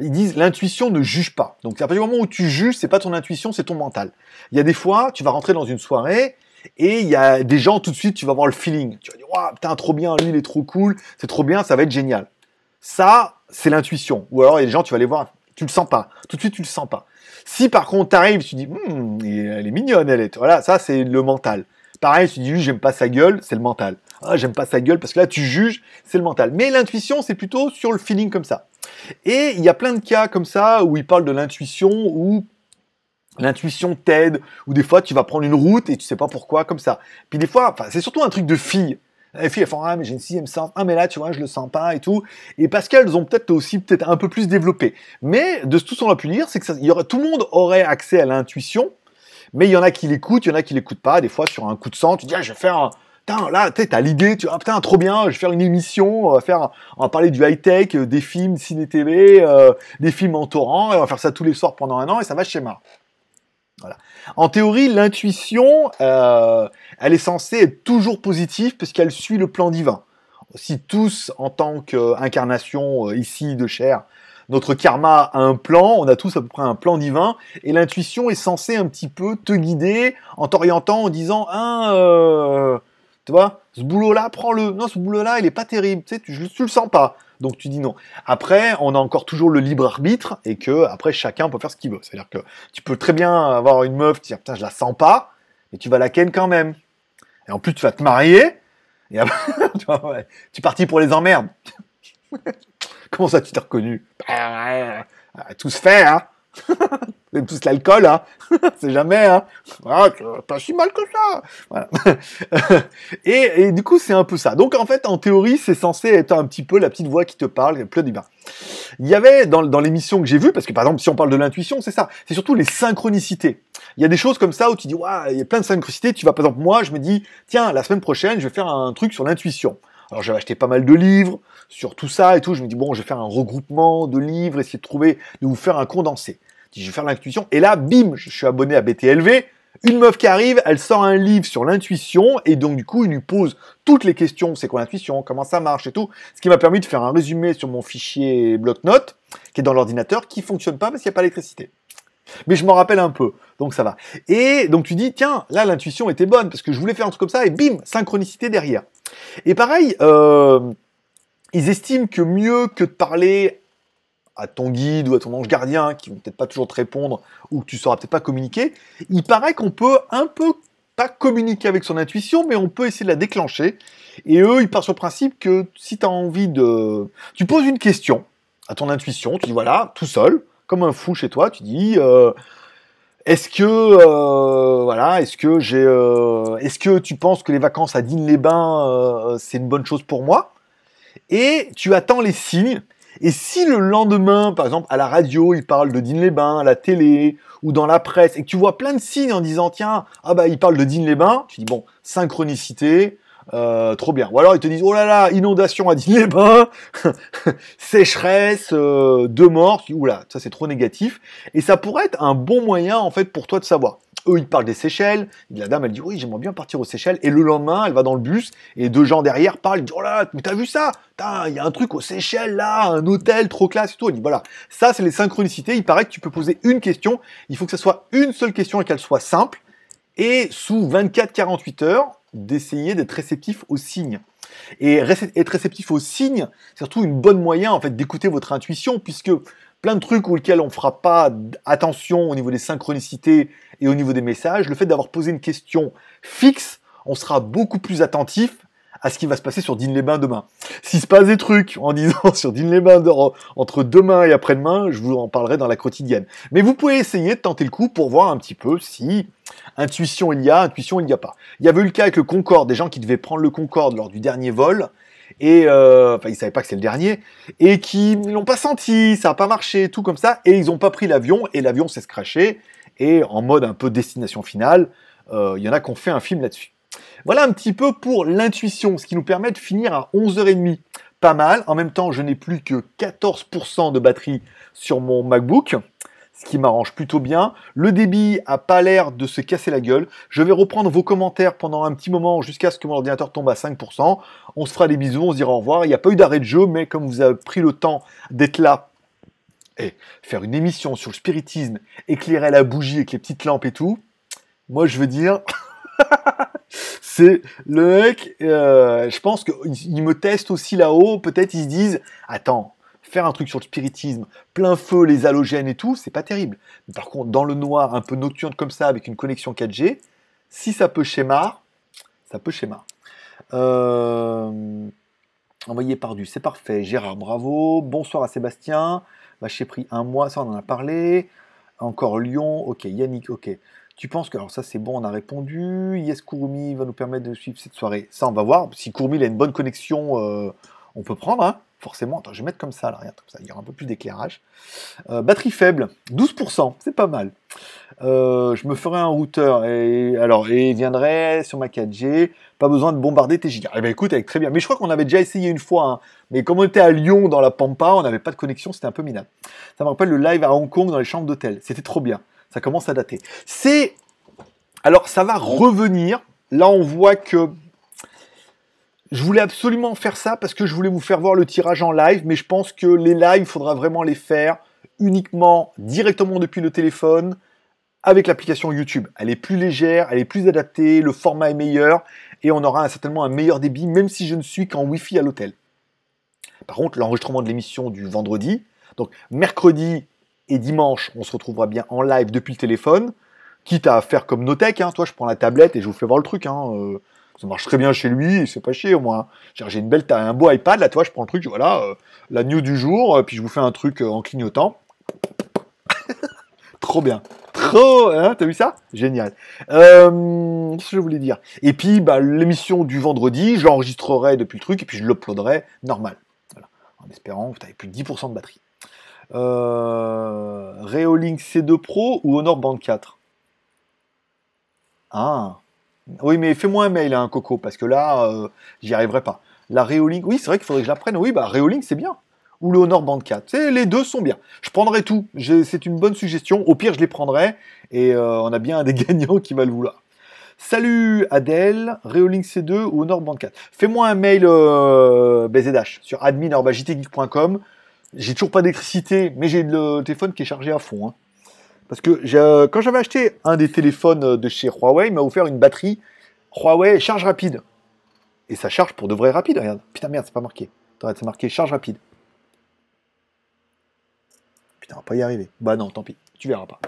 ils disent l'intuition ne juge pas. Donc à partir du moment où tu juges, c'est pas ton intuition, c'est ton mental. Il y a des fois, tu vas rentrer dans une soirée et il y a des gens tout de suite, tu vas avoir le feeling. Tu vas dire waouh, putain trop bien, lui il est trop cool, c'est trop bien, ça va être génial. Ça, c'est l'intuition. Ou alors il y a des gens, tu vas les voir, tu le sens pas. Tout de suite, tu le sens pas. Si par contre t'arrives, tu dis Hmm, elle est mignonne, elle est. Voilà, ça c'est le mental. Pareil, tu dis lui, j'aime pas sa gueule, c'est le mental. Ah, j'aime pas sa gueule parce que là tu juges, c'est le mental. Mais l'intuition, c'est plutôt sur le feeling comme ça. Et il y a plein de cas comme ça où il parle de l'intuition, où l'intuition t'aide, ou des fois tu vas prendre une route et tu sais pas pourquoi, comme ça. Puis des fois, c'est surtout un truc de filles. Les filles, elles font Ah, mais j'ai une sixième sens. Ah, mais là, tu vois, je le sens pas et tout. Et parce qu'elles ont peut-être aussi peut-être un peu plus développé. Mais de tout ce qu'on a pu lire, c'est que ça, il y aurait, tout le monde aurait accès à l'intuition. Mais il y en a qui l'écoutent, il y en a qui l'écoutent pas. Des fois, sur un coup de sang, tu dis Ah, je vais faire un. Là, tu t'as l'idée, tu ah, putain, trop bien, je vais faire une émission, on va faire, on va parler du high-tech, euh, des films ciné-tv, euh, des films en torrent, et on va faire ça tous les soirs pendant un an, et ça va schéma. En théorie, l'intuition, euh, elle est censée être toujours positive parce qu'elle suit le plan divin. Si tous, en tant qu'incarnation euh, ici de chair, notre karma a un plan, on a tous à peu près un plan divin, et l'intuition est censée un petit peu te guider en t'orientant en disant ah, euh, tu vois, ce boulot-là, prends-le. Non, ce boulot-là, il est pas terrible, tu sais, tu, tu le sens pas. Donc tu dis non. Après, on a encore toujours le libre arbitre et que après chacun peut faire ce qu'il veut. C'est-à-dire que tu peux très bien avoir une meuf, dire putain je la sens pas, mais tu vas la ken quand même. Et en plus tu vas te marier et après, tu, tu es parti pour les emmerdes. Comment ça tu t'es reconnu? Bah, ouais, Tout se fait, hein Vous aimez tous l'alcool, hein C'est jamais, hein ah, Pas si mal que ça et, et du coup, c'est un peu ça. Donc, en fait, en théorie, c'est censé être un petit peu la petite voix qui te parle, le plus divin. Il y avait, dans, dans l'émission que j'ai vue, parce que par exemple, si on parle de l'intuition, c'est ça, c'est surtout les synchronicités. Il y a des choses comme ça où tu dis, ouais, il y a plein de synchronicités. Tu vas, par exemple, moi, je me dis, tiens, la semaine prochaine, je vais faire un truc sur l'intuition. Alors j'avais acheté pas mal de livres sur tout ça et tout. Je me dis bon, je vais faire un regroupement de livres, essayer de trouver, de vous faire un condensé. Je vais faire l'intuition. Et là, bim, je suis abonné à BTLV. Une meuf qui arrive, elle sort un livre sur l'intuition et donc du coup, il lui pose toutes les questions. C'est quoi l'intuition? Comment ça marche et tout? Ce qui m'a permis de faire un résumé sur mon fichier bloc-notes qui est dans l'ordinateur, qui fonctionne pas parce qu'il n'y a pas d'électricité. Mais je m'en rappelle un peu, donc ça va. Et donc tu dis, tiens, là l'intuition était bonne parce que je voulais faire un truc comme ça et bim, synchronicité derrière. Et pareil, euh, ils estiment que mieux que de parler à ton guide ou à ton ange gardien, qui vont peut-être pas toujours te répondre ou que tu sauras peut-être pas communiquer, il paraît qu'on peut un peu pas communiquer avec son intuition, mais on peut essayer de la déclencher. Et eux, ils partent sur le principe que si tu as envie de... Tu poses une question, à ton intuition. Tu dis voilà, tout seul, comme un fou chez toi, tu dis euh, est-ce que euh, voilà, est-ce que j'ai, euh, est-ce que tu penses que les vacances à Digne-les-Bains c'est une bonne chose pour moi? Et tu attends les signes. Et si le lendemain, par exemple, à la radio, il parle de Digne-les-Bains, à la télé ou dans la presse, et que tu vois plein de signes en disant tiens, ah bah il parle de Digne-les-Bains, tu dis bon, synchronicité, euh, trop bien. Ou alors ils te disent oh là là, inondation à Digne-les-Bains, sécheresse, euh, deux morts. Oula, ça c'est trop négatif. Et ça pourrait être un bon moyen en fait pour toi de savoir. Eux ils parlent des Seychelles. La dame elle dit oui j'aimerais bien partir aux Seychelles. Et le lendemain elle va dans le bus et deux gens derrière parlent. Disent oh là mais t'as vu ça? Il y a un truc aux Seychelles là, un hôtel trop classe et tout. Elle dit voilà ça c'est les synchronicités. Il paraît que tu peux poser une question. Il faut que ce soit une seule question et qu'elle soit simple. Et sous 24-48 heures, d'essayer d'être réceptif aux signes. Et être réceptif aux signes, c'est surtout une bonne moyen en fait d'écouter votre intuition, puisque plein de trucs auxquels on ne fera pas attention au niveau des synchronicités et au niveau des messages, le fait d'avoir posé une question fixe, on sera beaucoup plus attentif à ce qui va se passer sur Digne-les-Bains demain. S'il se passe des trucs en disant sur Digne-les-Bains entre demain et après-demain, je vous en parlerai dans la quotidienne. Mais vous pouvez essayer de tenter le coup pour voir un petit peu si intuition il y a, intuition il n'y a pas. Il y avait eu le cas avec le Concorde, des gens qui devaient prendre le Concorde lors du dernier vol et euh, enfin ils savaient pas que c'est le dernier et qui l'ont pas senti, ça n'a pas marché, tout comme ça et ils n'ont pas pris l'avion et l'avion s'est scratché et en mode un peu destination finale, euh, il y en a qui ont fait un film là-dessus. Voilà un petit peu pour l'intuition, ce qui nous permet de finir à 11h30. Pas mal. En même temps, je n'ai plus que 14% de batterie sur mon MacBook, ce qui m'arrange plutôt bien. Le débit a pas l'air de se casser la gueule. Je vais reprendre vos commentaires pendant un petit moment jusqu'à ce que mon ordinateur tombe à 5%. On se fera des bisous, on se dira au revoir. Il n'y a pas eu d'arrêt de jeu, mais comme vous avez pris le temps d'être là et faire une émission sur le spiritisme, éclairer la bougie avec les petites lampes et tout, moi je veux dire... c'est le mec, euh, je pense qu'ils me testent aussi là-haut, peut-être ils se disent, attends, faire un truc sur le spiritisme, plein feu, les halogènes et tout, c'est pas terrible. par contre, dans le noir, un peu nocturne comme ça, avec une connexion 4G, si ça peut schémar, ça peut schémar. Euh, envoyé par du, c'est parfait. Gérard, bravo. Bonsoir à Sébastien. Bah, j'ai pris un mois, ça on en a parlé. Encore Lyon, ok. Yannick, ok. Tu penses que, alors ça c'est bon, on a répondu. Yes, Kurumi va nous permettre de suivre cette soirée. Ça, on va voir. Si Kurumi a une bonne connexion, euh, on peut prendre, hein, forcément. Attends, je vais mettre comme ça, là, regarde, ça, il y aura un peu plus d'éclairage. Euh, batterie faible, 12%, c'est pas mal. Euh, je me ferai un routeur et alors et viendrait sur ma 4G. Pas besoin de bombarder tes gigas. Eh ben écoute, avec très bien. Mais je crois qu'on avait déjà essayé une fois. Hein. Mais comme on était à Lyon dans la Pampa, on n'avait pas de connexion, c'était un peu minable. Ça me rappelle le live à Hong Kong dans les chambres d'hôtel. C'était trop bien ça commence à dater. C'est alors ça va revenir. Là, on voit que je voulais absolument faire ça parce que je voulais vous faire voir le tirage en live, mais je pense que les lives, il faudra vraiment les faire uniquement directement depuis le téléphone avec l'application YouTube. Elle est plus légère, elle est plus adaptée, le format est meilleur et on aura certainement un meilleur débit, même si je ne suis qu'en Wi-Fi à l'hôtel. Par contre, l'enregistrement de l'émission du vendredi, donc mercredi, et dimanche, on se retrouvera bien en live depuis le téléphone, quitte à faire comme Notech. Hein. Toi, je prends la tablette et je vous fais voir le truc. Hein. Euh, ça marche très bien chez lui, c'est pas chier au moins. J'ai une belle, un beau iPad là, toi, je prends le truc, voilà, euh, la news du jour, euh, puis je vous fais un truc en clignotant. Trop bien. Trop, hein, t'as vu ça? Génial. Qu'est-ce que je voulais dire? Et puis, bah, l'émission du vendredi, j'enregistrerai depuis le truc et puis je l'uploaderai normal. Voilà. En espérant que avez plus de 10% de batterie. Euh, Reolink C2 Pro ou Honor Band 4 Ah Oui, mais fais-moi un mail, hein, Coco, parce que là, euh, j'y arriverai pas. La Reolink, oui, c'est vrai qu'il faudrait que je la prenne. Oui, bah Reolink, c'est bien. Ou le Honor Band 4. Les deux sont bien. Je prendrai tout. C'est une bonne suggestion. Au pire, je les prendrai. Et euh, on a bien des gagnants qui va le vouloir. Salut Adèle, Reolink C2 ou Honor Band 4. Fais-moi un mail BZH sur admin.jtgeek.com j'ai toujours pas d'électricité, mais j'ai le téléphone qui est chargé à fond. Hein. Parce que euh, quand j'avais acheté un des téléphones de chez Huawei, il m'a offert une batterie Huawei charge rapide. Et ça charge pour de vrai rapide, regarde. Putain, merde, c'est pas marqué. C'est marqué charge rapide. Putain, on va pas y arriver. Bah non, tant pis, tu verras pas.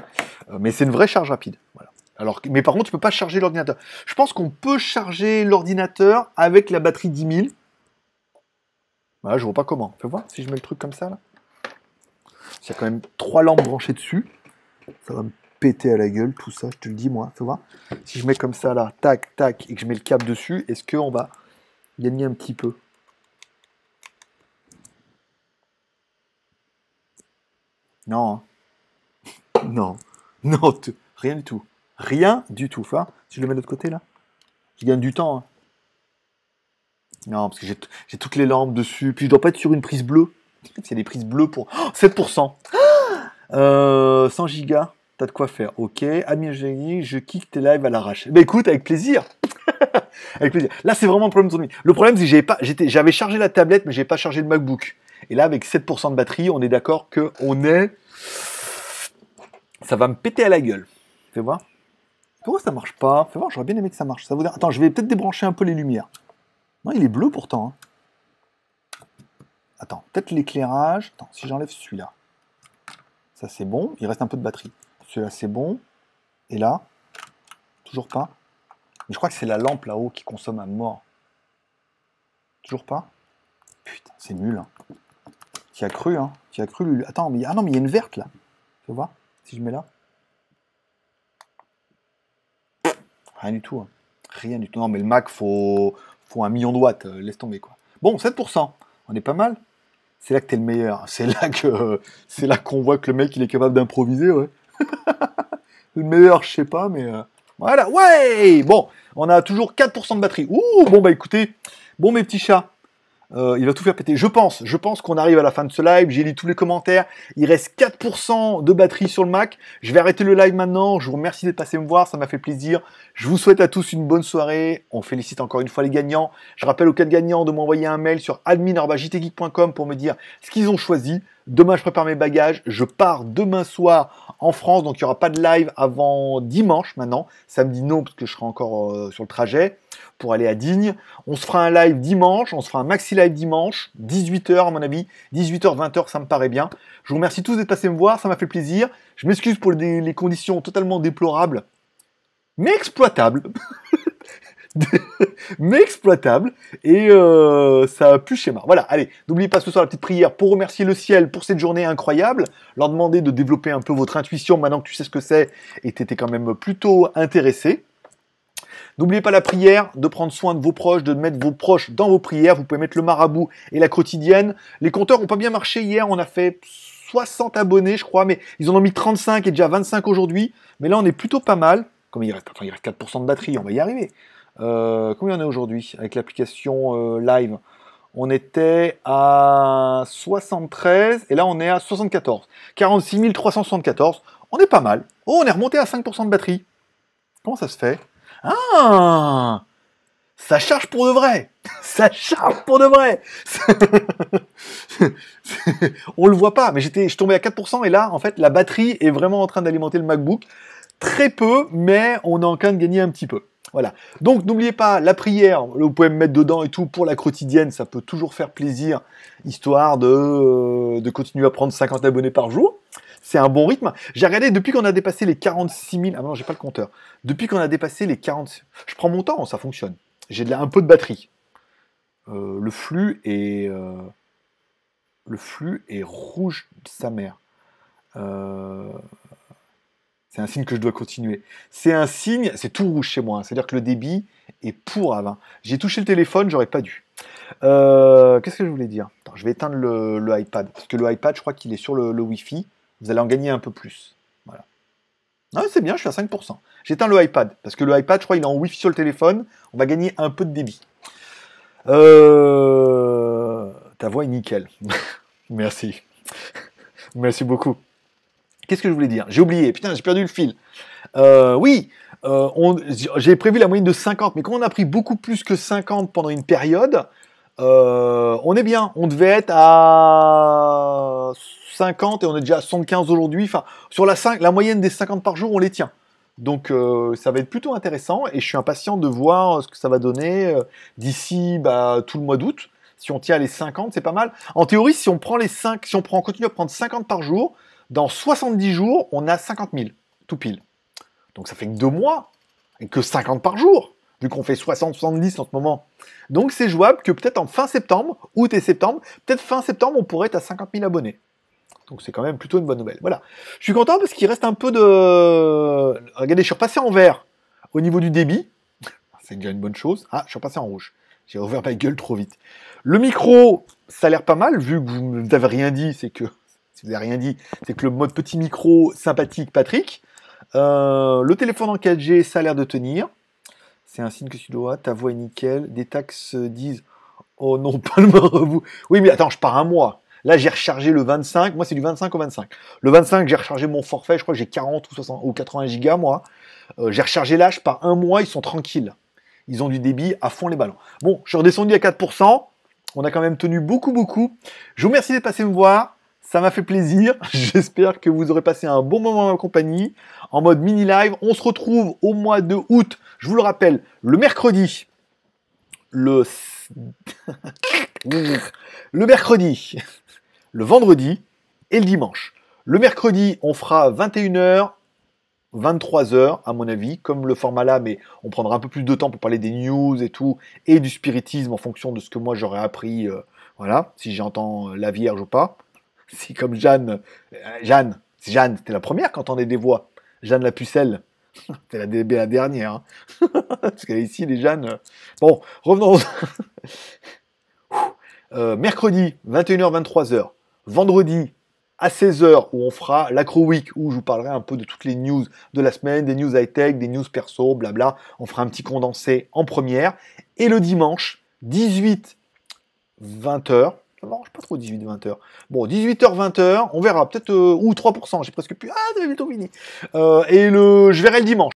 Euh, mais c'est une vraie charge rapide. Voilà. Alors, mais par contre, tu peux pas charger l'ordinateur. Je pense qu'on peut charger l'ordinateur avec la batterie 10 000 voilà, je vois pas comment. Fais voir si je mets le truc comme ça là. Il y a quand même trois lampes branchées dessus. Ça va me péter à la gueule tout ça, je te le dis moi, tu vois. Si je mets comme ça là, tac, tac, et que je mets le câble dessus, est-ce qu'on va gagner un petit peu? Non. hein. Non. Non, rien du tout. Rien du tout. Si je le mets de l'autre côté là, je gagne du temps. hein. Non, parce que j'ai toutes les lampes dessus. Puis je dois pas être sur une prise bleue. C'est des prises bleues pour Oh, 7%. Euh, 100 gigas, t'as de quoi faire. Ok. Admin génie, je kick tes lives à l'arrache. Bah écoute, avec plaisir. avec plaisir. Là, c'est vraiment le problème de. Le problème, c'est que j'avais chargé la tablette, mais j'ai pas chargé le MacBook. Et là, avec 7% de batterie, on est d'accord que on est. Ça va me péter à la gueule. Fais voir. Pourquoi ça marche pas Fais voir, j'aurais bien aimé que ça marche. Attends, je vais peut-être débrancher un peu les lumières. Non, il est bleu pourtant. hein. Attends, peut-être l'éclairage. Attends, si j'enlève celui-là. C'est bon, il reste un peu de batterie. Celui-là c'est bon. Et là, toujours pas. Je crois que c'est la lampe là-haut qui consomme à mort. Toujours pas Putain, c'est nul. Hein. Tu as cru, hein Tu as cru, Lulu. Attends, mais... Ah non, mais il y a une verte là. Tu vois Si je mets là Rien du tout. hein. Rien du tout. Non, mais le Mac, faut, faut un million de watts. euh, laisse tomber, quoi. Bon, 7%. On est pas mal. C'est là que t'es le meilleur. C'est là que c'est là qu'on voit que le mec, il est capable d'improviser, ouais. le meilleur, je sais pas, mais... euh, Voilà, ouais Bon, on a toujours 4% de batterie. Ouh, bon, bah écoutez, bon, mes petits chats, euh, il va tout faire péter. Je pense, je pense qu'on arrive à la fin de ce live. J'ai lu tous les commentaires. Il reste 4% de batterie sur le Mac. Je vais arrêter le live maintenant. Je vous remercie d'être passé me voir. Ça m'a fait plaisir. Je vous souhaite à tous une bonne soirée. On félicite encore une fois les gagnants. Je rappelle aux quatre gagnants de m'envoyer un mail sur admin.jtgeek.com pour me dire ce qu'ils ont choisi. Demain, je prépare mes bagages. Je pars demain soir en France. Donc, il n'y aura pas de live avant dimanche maintenant. Samedi, non, parce que je serai encore euh, sur le trajet aller à Digne. On se fera un live dimanche, on se fera un maxi live dimanche, 18h à mon avis, 18h, 20h, ça me paraît bien. Je vous remercie tous d'être passés me voir, ça m'a fait plaisir. Je m'excuse pour les, conditions totalement déplorables, mais exploitables. mais exploitables. Et euh, ça a pu schéma. Voilà, allez, n'oubliez pas ce soir la petite prière pour remercier le ciel pour cette journée incroyable, leur demander de développer un peu votre intuition maintenant que tu sais ce que c'est et t'étais quand même plutôt intéressé. N'oubliez pas la prière, de prendre soin de vos proches, de mettre vos proches dans vos prières. Vous pouvez mettre le marabout et la quotidienne. Les compteurs n'ont pas bien marché hier. On a fait 60 abonnés, je crois, mais ils en ont mis 35 et déjà 25 aujourd'hui. Mais là, on est plutôt pas mal. Comme il reste, il reste 4% de batterie, on va y arriver. Euh, combien on est aujourd'hui avec l'application euh, live? On était à 73 et là, on est à 74. 46 374. On est pas mal. Oh, on est remonté à 5% de batterie. Comment ça se fait? Ah Ça charge pour de vrai Ça charge pour de vrai On le voit pas, mais j'étais, je tombais à 4% et là, en fait, la batterie est vraiment en train d'alimenter le MacBook. Très peu, mais on est en train de gagner un petit peu. Voilà. Donc n'oubliez pas la prière, vous pouvez me mettre dedans et tout pour la quotidienne, ça peut toujours faire plaisir, histoire de, euh, de continuer à prendre 50 abonnés par jour. C'est un bon rythme. J'ai regardé depuis qu'on a dépassé les 46 000. Ah non, j'ai pas le compteur. Depuis qu'on a dépassé les 40. Je prends mon temps, ça fonctionne. J'ai un peu de batterie. Euh, le flux est. euh, le flux est rouge de sa mère. Euh, C'est un signe que je dois continuer. C'est un signe, c'est tout rouge chez moi. hein. C'est-à-dire que le débit est pourrave. hein. J'ai touché le téléphone, j'aurais pas dû. Qu'est-ce que je voulais dire? Je vais éteindre le, iPad. Parce que le iPad, je crois qu'il est sur le Wi-Fi. Vous allez en gagner un peu plus. Voilà. Ah, c'est bien, je suis à 5%. J'éteins le iPad. Parce que le iPad, je crois, il est en Wi-Fi sur le téléphone. On va gagner un peu de débit. Euh, Ta voix est nickel. Merci. Merci beaucoup. Qu'est-ce que je voulais dire? J'ai oublié. Putain, j'ai perdu le fil. Euh, oui, euh, j'ai prévu la moyenne de 50, mais quand on a pris beaucoup plus que 50 pendant une période, euh, on est bien. On devait être à 50 et on est déjà à 75 aujourd'hui. Enfin, sur la, 5, la moyenne des 50 par jour, on les tient. Donc euh, ça va être plutôt intéressant et je suis impatient de voir ce que ça va donner euh, d'ici bah, tout le mois d'août. Si on tient les 50, c'est pas mal. En théorie, si on prend les 5, si on prend, on continue à prendre 50 par jour, dans 70 jours, on a 50 000, tout pile. Donc ça fait que deux mois, et que 50 par jour, vu qu'on fait 60-70 en ce moment. Donc c'est jouable que peut-être en fin septembre, août et septembre, peut-être fin septembre, on pourrait être à 50 000 abonnés. Donc c'est quand même plutôt une bonne nouvelle. Voilà. Je suis content parce qu'il reste un peu de... Regardez, je suis repassé en vert au niveau du débit. C'est déjà une bonne chose. Ah, je suis repassé en rouge. J'ai ouvert ma gueule trop vite. Le micro, ça a l'air pas mal, vu que vous n'avez rien dit, c'est que... Si vous n'avez rien dit, c'est que le mode petit micro sympathique Patrick. Euh, le téléphone en 4G, ça a l'air de tenir. C'est un signe que tu dois, ta voix est nickel. Des taxes disent Oh non, pas le vous. Oui, mais attends, je pars un mois. Là, j'ai rechargé le 25. Moi, c'est du 25 au 25. Le 25, j'ai rechargé mon forfait. Je crois que j'ai 40 ou, 60, ou 80 gigas, moi. Euh, j'ai rechargé là, je pars un mois. Ils sont tranquilles. Ils ont du débit à fond les ballons. Bon, je suis redescendu à 4%. On a quand même tenu beaucoup, beaucoup. Je vous remercie d'être passé me voir. Ça m'a fait plaisir. J'espère que vous aurez passé un bon moment en compagnie. En mode mini live. On se retrouve au mois de août. Je vous le rappelle, le mercredi. Le mercredi, le vendredi et le dimanche. Le mercredi, on fera 21h, 23h à mon avis, comme le format là, mais on prendra un peu plus de temps pour parler des news et tout, et du spiritisme en fonction de ce que moi j'aurais appris, euh, voilà, si j'entends la Vierge ou pas. Si comme Jeanne, euh, Jeanne, Jeanne, c'était la première qui entendait des voix. Jeanne la pucelle, c'était la, dernière. Hein. Parce qu'elle est ici, les Jeannes. Bon, revenons. Euh, mercredi, 21h, 23h. Vendredi, à 16h, où on fera l'Acro Week, où je vous parlerai un peu de toutes les news de la semaine, des news high-tech, des news perso, blabla. On fera un petit condensé en première. Et le dimanche, 18, 20h. Ça m'arrange pas trop 18-20h. Bon, 18h, 20h, on verra, peut-être, euh, ou 3%, j'ai presque plus. Ah, c'est bientôt fini. Euh, et le, je verrai le dimanche.